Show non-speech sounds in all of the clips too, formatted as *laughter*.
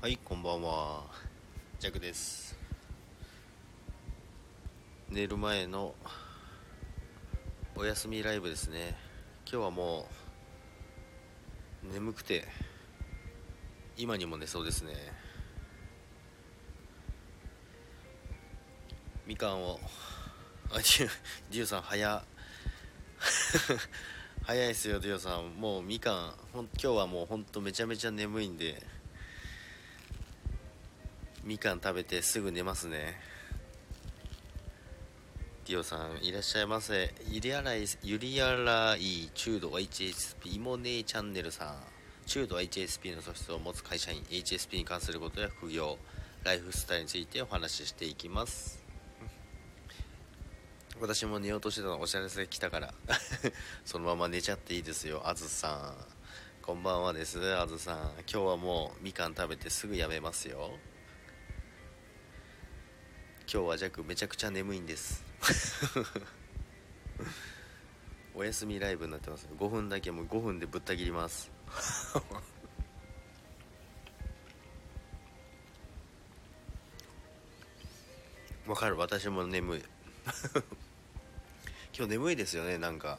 はいこんばんは。ジャックです。寝る前のお休みライブですね。今日はもう眠くて今にも寝そうですね。みかんをあデュデュさん早 *laughs* 早いですよデュさん。もうみかんほん今日はもうほんとめちゃめちゃ眠いんで。みかん食べてすぐ寝ますね。ディオさんいらっしゃいませ。ゆりやらいゆりやらい中度 HSP イモネチャンネルさん。中度 HSP の素質を持つ会社員。HSP に関することや副業。ライフスタイルについてお話ししていきます。私も寝ようとしてたのお知らせ来たから。*laughs* そのまま寝ちゃっていいですよあずさん。こんばんはですあずさん。今日はもうみかん食べてすぐやめますよ。今日はジャックめちゃくちゃ眠いんです。*laughs* お休みライブになってます。5分だけもう5分でぶった切ります。*laughs* わかる？私も眠い。*laughs* 今日眠いですよねなんか。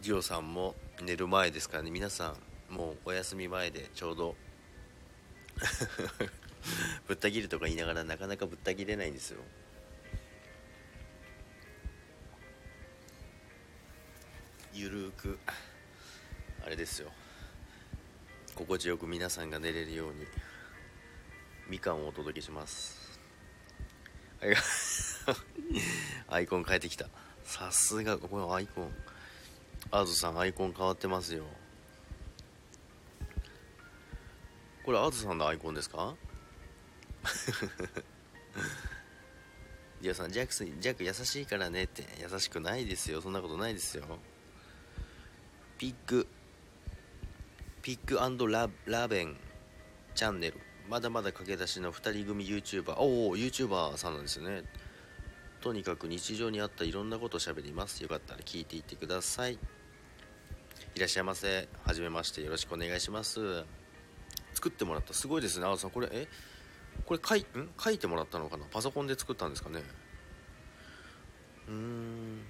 ジオさんも寝る前ですからね。皆さんもうお休み前でちょうど。*laughs* ぶった切るとか言いながらなかなかぶった切れないんですよ。ゆるくあれですよ。心地よく皆さんが寝れるようにみかんをお届けします。*laughs* アイコン変えてきた。さすがこのアイコン。アズさんアイコン変わってますよ。これアズさんのアイコンですか？ディアさんジャックスジャック優しいからねって優しくないですよ。そんなことないですよ。ピッグピッグララベンチャンネル。まだまだ駆け出しの2人組 YouTuber おお YouTuber さんなんですよね。とにかく日常にあったいろんなことをしゃべります。よかったら聞いていってください。いらっしゃいませ。はじめまして。よろしくお願いします。作ってもらった。すごいですね。青さんこれえ？これ書いん？書いてもらったのかな？パソコンで作ったんですかね？うーん。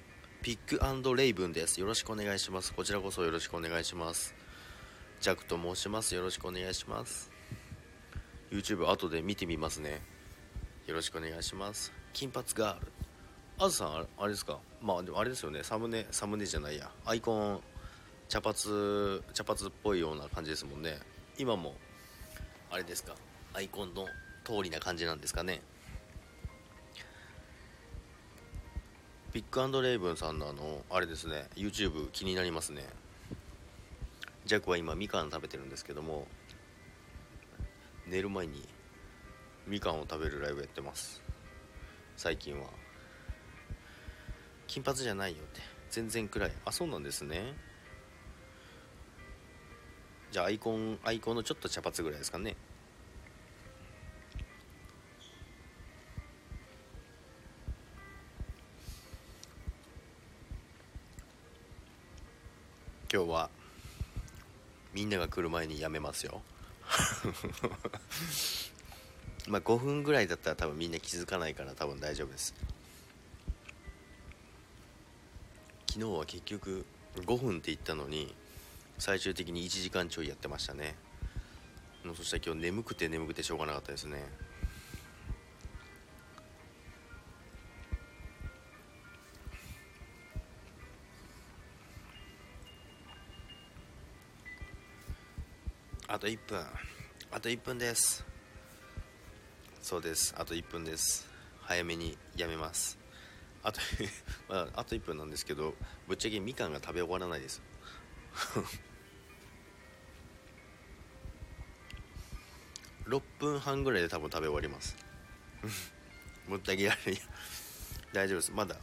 ピックレイブンです。よろしくお願いします。こちらこそよろしくお願いします。ジャックと申します。よろしくお願いします。YouTube 後で見てみますね。よろしくお願いします。金髪ガール。あずさんあれですか？まあでもあれですよね。サムネサムネじゃないや。アイコン茶髪茶髪っぽいような感じですもんね。今もあれですか？アイコンの通りな感じなんですかね。ピックレイブンさんのあのあれですね。YouTube 気になりますね。ジャックは今みかん食べてるんですけども寝る前にみかんを食べるライブやってます。最近は。金髪じゃないよって。全然暗い。あそうなんですね。じゃあアイコンアイコンのちょっと茶髪ぐらいですかね。みんなが来る前にやめますよ。*laughs* まあ5分ぐらいだったら多分みんな気づかないから多分大丈夫です。昨日は結局5分って言ったのに最終的に1時間ちょいやってましたね。そしたら今日眠くて眠くてしょうがなかったですね。あと1分。あと1分です。そうです。あと1分です。早めにやめます。あと *laughs* まあ、あと1分なんですけどぶっちゃけみかんが食べ終わらないです。*laughs* 6分半ぐらいで多分食べ終わります。*laughs* ぶっちゃけやる大丈夫です。まだ。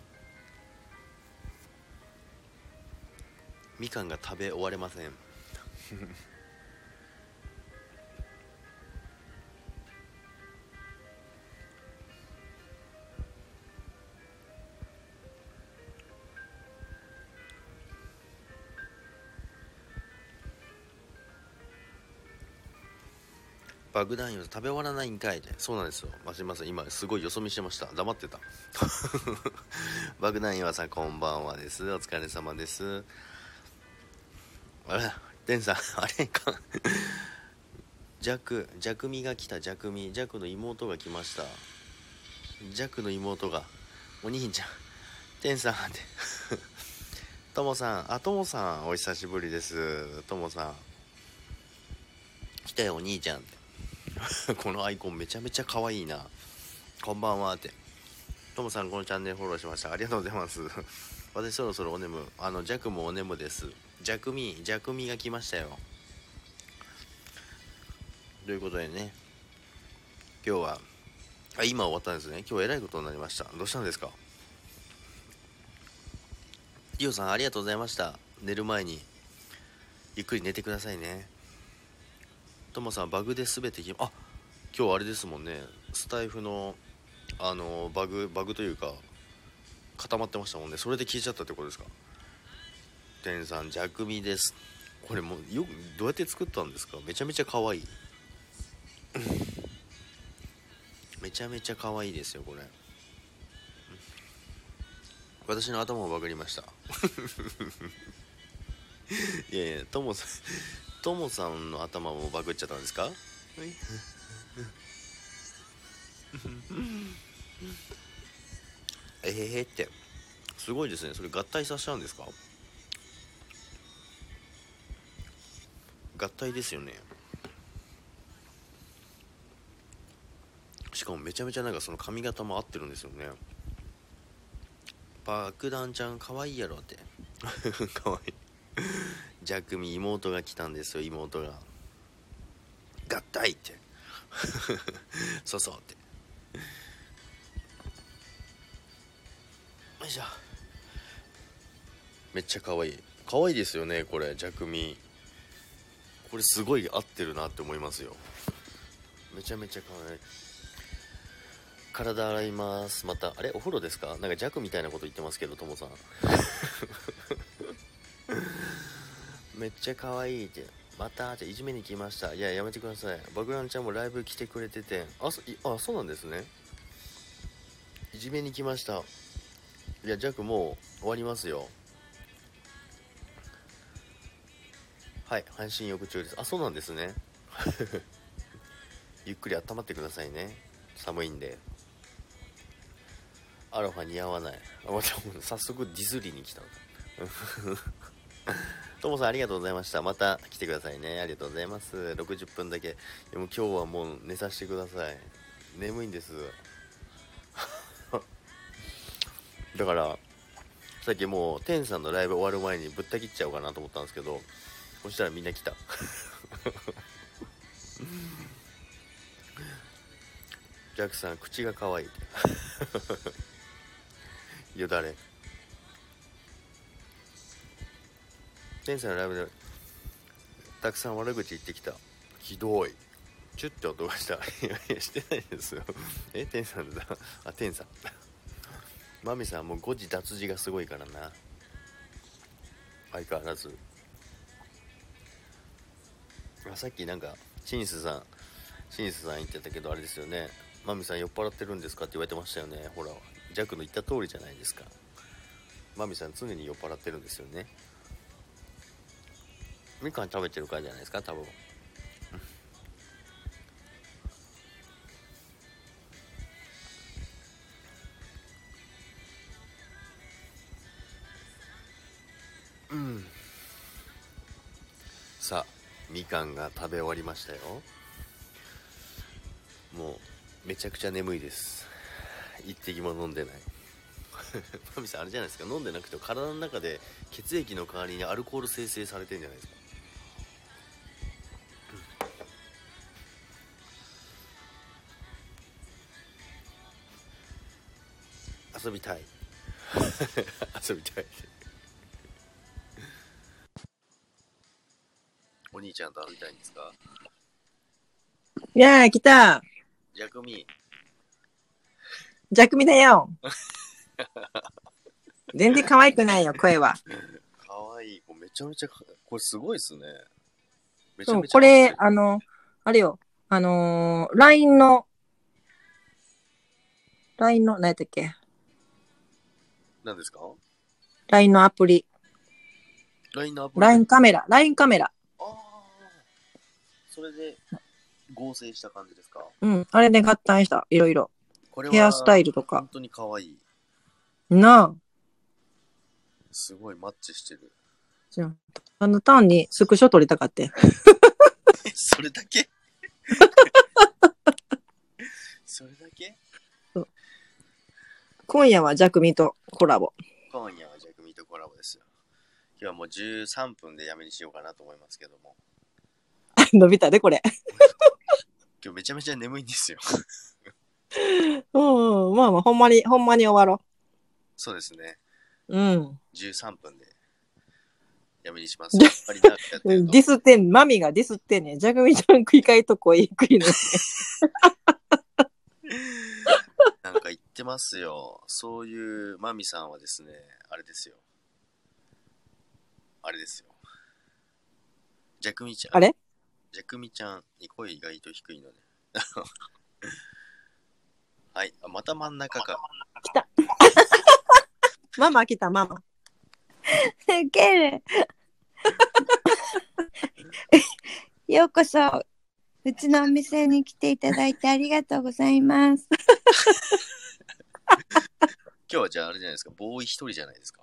みかんが食べ終われません。爆弾よ食べ終わらないんかいでそうなんですよ。ますいません。今すごいよそ見してました。黙ってた。*laughs* 爆弾岩さんこんばんはです。お疲れ様です。あれデンさん *laughs* あれか。弱弱味が来た。弱味。弱の妹が来ました。弱の妹が。お兄ちゃん。天さんって。*laughs* ともさん。あともさんお久しぶりです。ともさん。来たよお兄ちゃんって。*laughs* このアイコンめちゃめちゃ可愛いな。こんばんはって。ともさんこのチャンネルフォローしました。ありがとうございます。*laughs* 私そろそろお眠あの弱もお眠です。弱味弱味が来ましたよ。ということでね。今日はあ今終わったんですね。今日えらいことになりました。どうしたんですか？リオさんありがとうございました。寝る前にゆっくり寝てくださいね。トモさんバグで全てあ今日あれですもんね。スタイフのあのバグバグというか固まってましたもんね。それで消えちゃったってことですか？天さん弱味です。これもうよくどうやって作ったんですか？めちゃめちゃ可愛い。*laughs* めちゃめちゃ可愛いですよこれ。私の頭もバグりました。*laughs* いやいやともさんともさんの頭もバグっちゃったんですか？えへへって。すごいですね。それ合体させちゃうんですか？合体ですよね。しかもめちゃめちゃなんかその髪型も合ってるんですよね。爆弾ちゃん可愛いやろって。可愛いジャクミ妹が来たんですよ妹が。合体って。*laughs* そうそうって。よいしょ。めっちゃ可愛い。可愛いですよねこれ。ジャクミこれすごい合ってるなって思いますよ。めちゃめちゃ可愛い。体洗います。またあれ？お風呂ですか？なんか弱みたいなこと言ってますけどともさん。めっちゃ可愛いって。またじゃいじめに来ました。いややめてください。バグランちゃんもライブ来てくれてて。あそあそうなんですね。いじめに来ました。いやジャックもう終わりますよ。はい半身浴中です。あそうなんですね。*laughs* ゆっくり温まってくださいね。寒いんで。アロハ似合わない。あまた早速ディズリーに来た。ともさんありがとうございました。また来てくださいね。ありがとうございます。60分だけ。でも今日はもう寝させてください。眠いんです。*laughs* だからさっきもう天さんのライブ終わる前にぶった切っちゃおうかなと思ったんですけどそしたらみんな来た。*laughs* ジャックさん口が可愛い。よだれ天さんのライブでたくさん悪口言ってきた。ひどい。チュッて音がした。*laughs* いやいやしてないですよ。*laughs* え天さんだ。あ天さん。マミさんもう誤字脱字がすごいからな。相変わらず。あさっきなんかシンスさんシンスさん言ってたけどあれですよね。マミさん酔っ払ってるんですかって言われてましたよね。ほらジャックの言った通りじゃないですか。マミさん常に酔っ払ってるんですよね。みかん食べてるからじゃないですか多分。うん。さあみかんが食べ終わりましたよ。もうめちゃくちゃ眠いです。一滴も飲んでない。*laughs* マミさんあれじゃないですか。飲んでなくても体の中で血液の代わりにアルコール生成されてるんじゃないですか。遊びたい。*laughs* 遊びたい。お兄ちゃんと遊びたいんですか？いやー、来た。逆に弱味だよ。*laughs* 全然可愛くないよ、声は。かわい。めちゃめちゃかこれすごいっすね。めちそう、ゃめちゃこれ、あの、あれよ。あのー、LINE の、LINE の、何やったっけ？何ですか ?LINE のアプリ。?LINE のアプリ LINE カメラ。LINE カメラ。ああ。それで合成した感じですか？うん。あれで合体した。いろいろ。これはヘアスタイルとか本。当に可愛い。なあ。すごいマッチしてる。じゃあ、あの、単にスクショ撮りたかって。え、*laughs* それだけ？*laughs* それだけ？今夜はジャクミとコラボ。今夜はジャクミとコラボですよ。今日はもう13分でやめにしようかなと思いますけども。*laughs* 伸びたで、これ。*laughs* 今日めちゃめちゃ眠いんですよ。うんうん。まあまあ、ほんまに、ほんまに終わろそうですね。う。うん。13分でやめにします。やっぱり長くやってると *laughs* ディスってん、マミがディスってんねん。ジャクミちゃん食い替えとこいい食いの。ってますよ。そういうマミさんはですね、あれですよ。あれですよ。ジャクミちゃん。あれ？ジャクミちゃん、声意外と低いので。*laughs* はい。あまた真ん中か。ママ来た、ママ。ウケる。*laughs* ようこそ、うちのお店に来ていただいてありがとうございます。今日はじゃああれじゃないですか。ボーイ一人じゃないですか。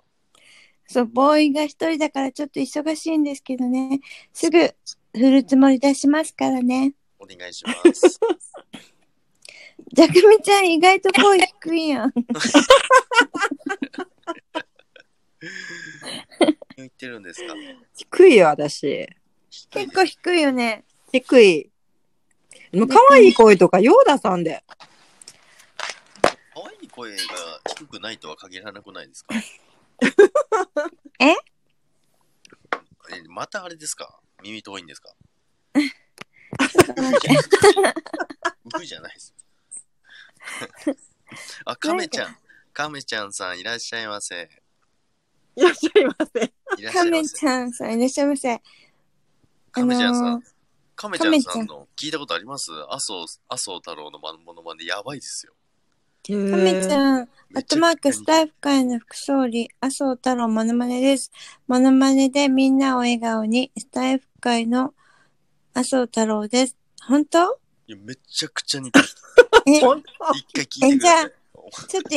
そう、ボーイが一人だからちょっと忙しいんですけどね。すぐ振るつもり出しますからね。お願いします。ジャクミちゃん意外と声低いやん。何言ってるんですか？低いよ、私。結構低いよね。低い。もう可愛い声とか、ヨーダさんで。声が低くないとは限らなくないですか？*laughs* え？えまたあれですか？耳遠いんですか？うふ *laughs* じゃないです。あ、カメちゃん。カメちゃんさんいらっしゃいませ。いらっしゃいませ。いらっしカメゃいませ。ちゃんさんいらっしゃいませ。カメちゃんさん。あのーカメちゃんさんの聞いたことあります？麻生、麻生太郎のものまねやばいですよ。カカメちゃん、アットマークスタイイフ会の副総理、麻生太郎モノマネです。モノマネでみんなを笑顔に、スタイフ会の麻生太郎です。本当？いやめちゃくちゃ似てる。え、本一回聞いてください。ちょっと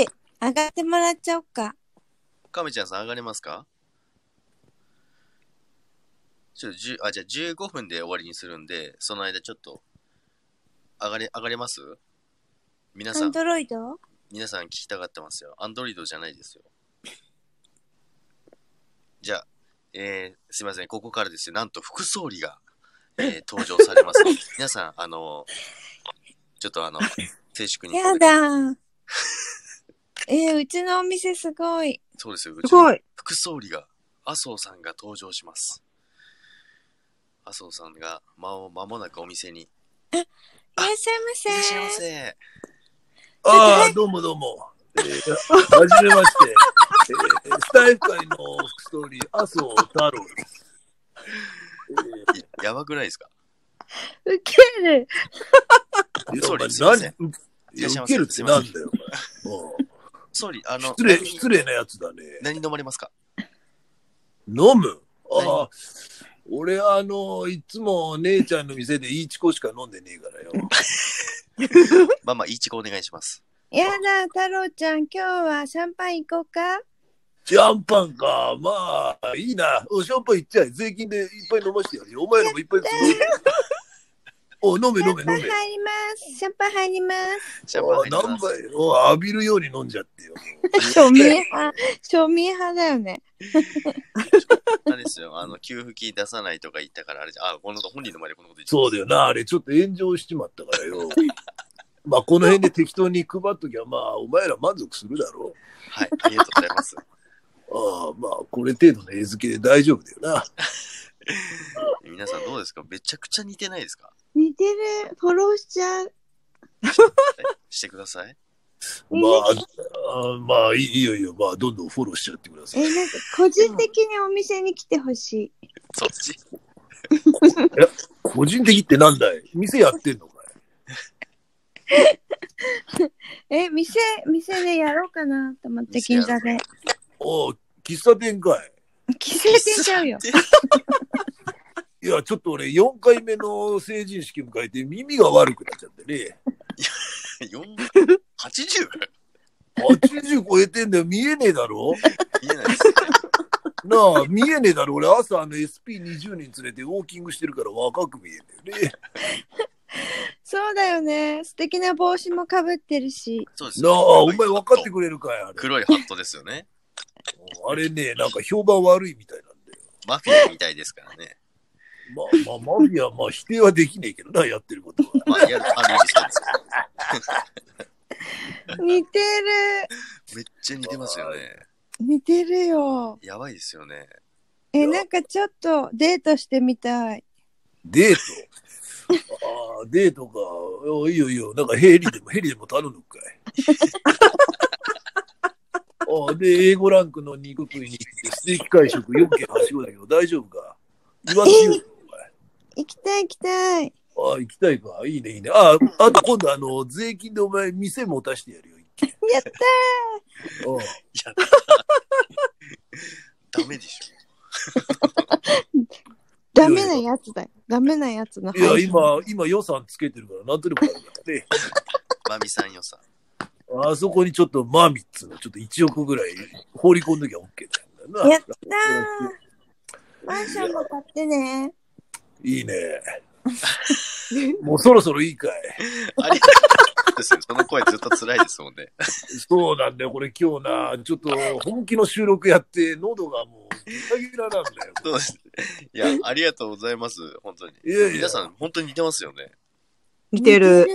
上がってもらっちゃおうか。カメちゃんさん上がれますか？ちょっと10あ、じゃあ15分で終わりにするんで、その間ちょっと、上がれ、上がれます？皆さん、アンドロイド？皆さん聞きたがってますよ。アンドロイドじゃないですよ。じゃあ、えー、すいません、ここからですよ。なんと副総理が、えー *laughs* 登場されます。皆さん、あのちょっとあの、静粛に。やだ。*laughs* えー、うちのお店すごい。そうですよ。うちのすごい。副総理が、麻生さんが登場します。麻生さんが、まも間もなくお店に。いらっしゃいませ。いらっしゃいませ。ああ、どうもどうも。えー、はじめまして。えー、スタイフ界の副総理、麻生太郎です。えいやばくないですか？ウケる。ー、いや総理お前何いや、いらっしゃいませ受けるってなんだよ、お前。も総理、あの、う失礼、何失礼なやつだね。何飲まれますか？飲む？ああ、俺あの、いつも姉ちゃんの店でイーチコしか飲んでねえからよ。*laughs* まあまあ、いいちごお願いします。やだ、太郎ちゃん、今日はシャンパン行こうか？シャンパンか。まあ、いいな。おシャンパンいっちゃえ。税金でいっぱい飲ましてやるよ。お前らもいっぱい飲め。お、飲め飲め飲め。シャンパン入ります。シャンパン入ります。シャンパンお入ります。何杯お浴びるように飲んじゃってよ。庶民派、庶民派だよね。あれですよ、あの、給付金出さないとか言ったから、あれじゃ、あ、この本人の前でこのこと言ってそうだよな。あれちょっと炎上しちまったからよ。*laughs* まあ、この辺で適当に配っときゃ、まあ、お前ら満足するだろはい、ありがとうございます。う。*laughs* ああ、まあ、これ程度の絵付けで大丈夫だよな。*laughs* 皆さんどうですか？めちゃくちゃ似てないですか？似てる。フォローしちゃう。えしてください。まあ、あまあ、いいよいいよ。まあ、どんどんフォローしちゃってください。え、なんか個人的にお店に来てほしい。そっち？個人的ってなんだい？店やってんのかい？*laughs* え、店、店でやろうかなと思って、銀座で。おう喫茶店かい。*laughs* 規制店ちゃうよ。*laughs* いや、ちょっと俺、4回目の成人式迎えて耳が悪くなっちゃってね。4 80? 80超えてんだよ。見えねえだろ？見えないですね。なあ、見えねえだろ？俺、朝あの SP20 人連れてウォーキングしてるから若く見えんだよね。そうだよね。素敵な帽子もかぶってるし。そうですよなあ、お前分かってくれるかいあれ。黒いハットですよね。あれね、なんか評判悪いみたいなんだよ。マフィアみたいですからね。まあ、まあ、マフィア、まあ否定はできねえけどな、やってることは。*laughs* まあ、やる、ある意味そうです *laughs* 似てる。めっちゃ似てますよね。似てるよ。やばいですよね。え、なんかちょっとデートしてみたい。デート？ああ、デートか。おいいよいいよ。なんかヘリでも、ヘリでも頼むかい。*laughs* ああ、で、A5 ランクの肉食いに行って、ステーキ会食4件はしごだけど、大丈夫か？言わんてよ行きたい行きたい。ああ、行きたいか。いいね、いいね。ああ、あと今度、あの、税金でお前、店持たしてやるよ、一軒。やったああいや、ダメでし *laughs* ダメなやつだよ。ダメなやつのいや、今、今予算つけてるから、なんとでもなるからね。ょ。*laughs* マミさんよさ。あそこにちょっとマーミッツのちょっと1億ぐらい放り込んどきゃ OK だよな。やったーマンションも買ってね。いいね。*laughs* もうそろそろいいかい。ありがとうですよ。その声ずっと辛いですもんね。そうなんだよ、これ今日な、ちょっと本気の収録やって、喉がもうギラギラなんだよ。そうです。いや、ありがとうございます。本当に。いやいや皆さん、本当に似てますよね。似てる。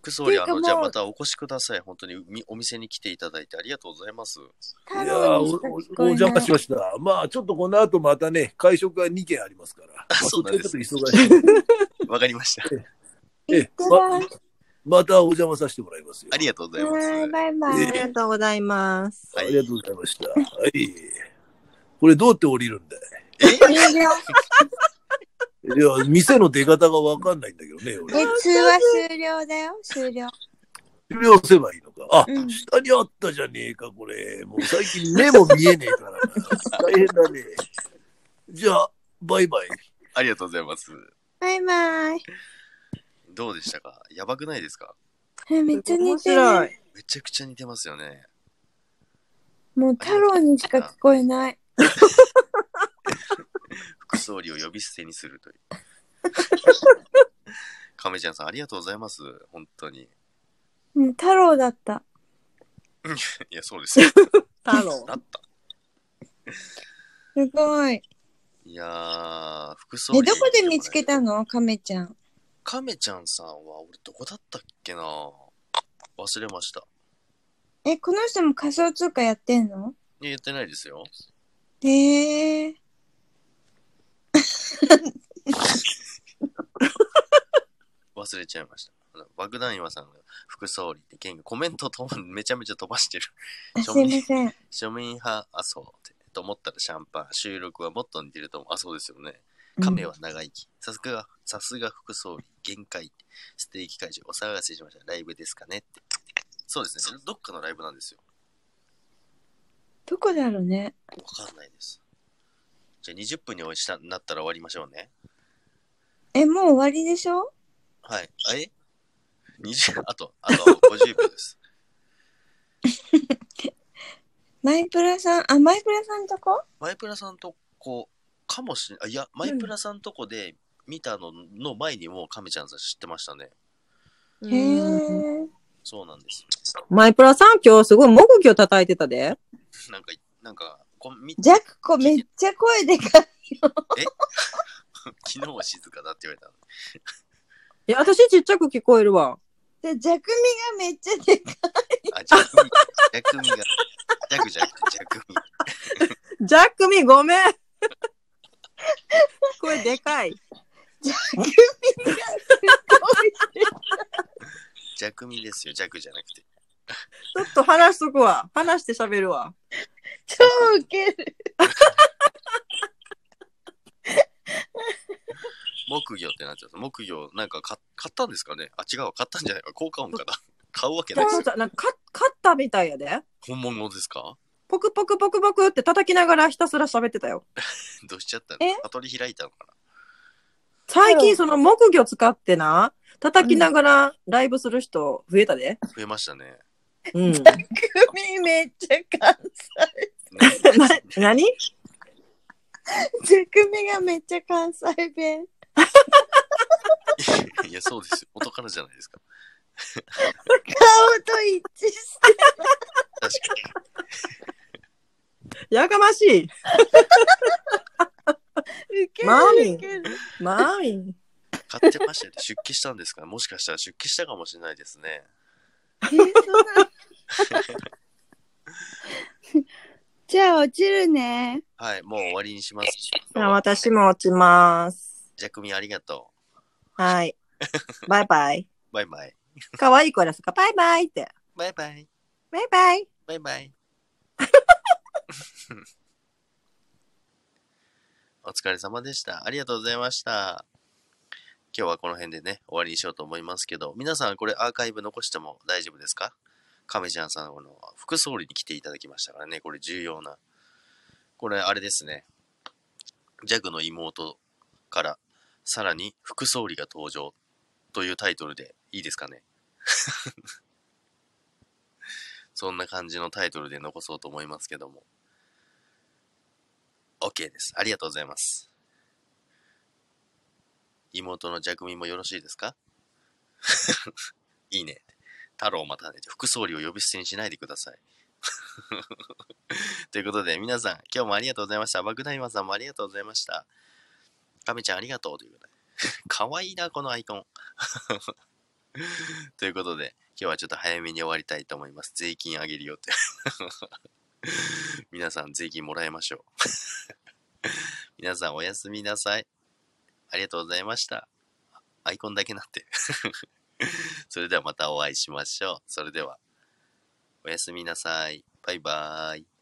副総理、あの、じゃあまたお越しください。本当にみお店に来ていただいてありがとうございます。い太やお邪魔し。ました。まあ、ちょっとこの後またね、会食が2件ありますから。まあ、そうなんですそっちょっと忙しい。*laughs* わかりました。いってらっしまたお邪魔させてもらいますよ。ありがとうございます。バイバあイ。りがとうございます。はいありがとうございました。はい。これどうやって降りるんだい？終了いや、店の出方がわかんないんだけどね、え、俺。通話終了だよ？終了。終了すればいいのか。あ、うん下にあったじゃねえか、これ。もう最近目も見えねえからな。*laughs* 大変だね。じゃあ、バイバイ。ありがとうございます。バイバイ。どうでしたか？やばくないですか？えめっちゃ似面てる。白い。めちゃくちゃ似てますよね。もう太郎にしか聞こえない。*laughs* 副総理を呼び捨てにするという。*laughs* 亀ちゃんさん、ありがとうございます。本当に。もう太郎だった。いや、そうですよ。*laughs* 太郎。なった。すごい。いやー、副総。どこで見つけたの？亀ちゃん。亀ちゃんさんは、俺どこだったっけな？忘れました。え、この人も仮想通貨やってんの？いや、やってないですよ。へえ。忘れちゃいました。あの爆弾岩さんが副総理って県がコメントとめちゃめちゃ飛ばしてる。あすいません。庶民派、あ、そうって。と思ったらシャンパン。収録はもっと似てると思う。あ、そうですよね。亀は長生き。さすが、さすが副総理。限界。ステーキ会場。お騒がせしました。ライブですかねって。そうですね。どっかのライブなんですよ。どこだろうね。わかんないです。じゃあ20分にしたなったら終わりましょうね。え、もう終わりでしょ？はい。あえ ?20、あと、あと50秒です。*laughs* マイプラさん、あ、マイプラさんとこ？マイプラさんとこ、かもしれあ、いや、マイプラさんとこで見たのの前にもう亀ちゃんさん知ってましたね。へえ。そうなんです。マイプラさん今日すごい木魚叩いてたで。なんか、なんか、こみジャックコめっちゃ声でかい。*laughs* 昨日は静かだって言われたの。いや、私ちっちゃく聞こえるわ。で、ジャクミがめっちゃでかい。あ、ジャクミ、ジャクミが、ジャクじゃなくてジャクミ。ジャックミごめん。声でかい。ジャクミがすごい。ジャクミですよ、ジャクじゃなくて。ちょっと話しとくわ。話して喋るわ。超ウケる。木木魚ってなっちゃう。木魚、なんか買買ったんですかね？あ、違うわ。買ったんじゃないか。効果音かな。*laughs* 買うわけないですなんかか勝ったみたいやで。本物ですか？ポクポクポクポクって叩きながらひたすら喋ってたよ。*laughs* どうしちゃったの？え？悟り開いたのかな？最近その木魚使ってな、叩きながらライブする人増えたで。増えましたね。うん。首めっちゃ関ねな、*laughs* 何？西。組がめっちゃ関西弁。いや、そうですよ。元からじゃないですか。顔と一致して。確かやかましい。ウケるマミウケるマミー。に。買ってましたよね。出家したんですかもしかしたら出家したかもしれないですね。えーそんなじゃあ落ちるね。はい、もう終わりにします。あ私も落ちます。じゃくみありがとはい。バイバイ。う。*laughs* バイバイ。可愛い声ですかバイバイって。バイバイ。バイバイ。バイバイ。*laughs* お疲れ様でした。ありがとうございました。今日はこの辺でね、終わりにしようと思いますけど、皆さんこれアーカイブ残しても大丈夫ですか？亀ちゃんさんの副総理に来ていただきましたからね、これ重要な。これあれですね。ジャグの妹からさらに副総理が登場というタイトルでいいですかね。*laughs* そんな感じのタイトルで残そうと思いますけども。OK です。ありがとうございます。妹の弱みもよろしいですか？*laughs* いいね。太郎またね。副総理を呼び捨てにしないでください。*laughs* ということで、皆さん、今日もありがとうございました。爆弾岩さんもありがとうございました。亀ちゃんありがとうということで。かわいいな、このアイコン。*laughs* ということで、今日はちょっと早めに終わりたいと思います。税金あげるよって。*laughs* 皆さん、税金もらいましょう。皆さん、おやすみなさい。ありがとうございました。アイコンだけなって。*laughs* それではまたお会いしましょう。それでは、おやすみなさい。バイバーイ。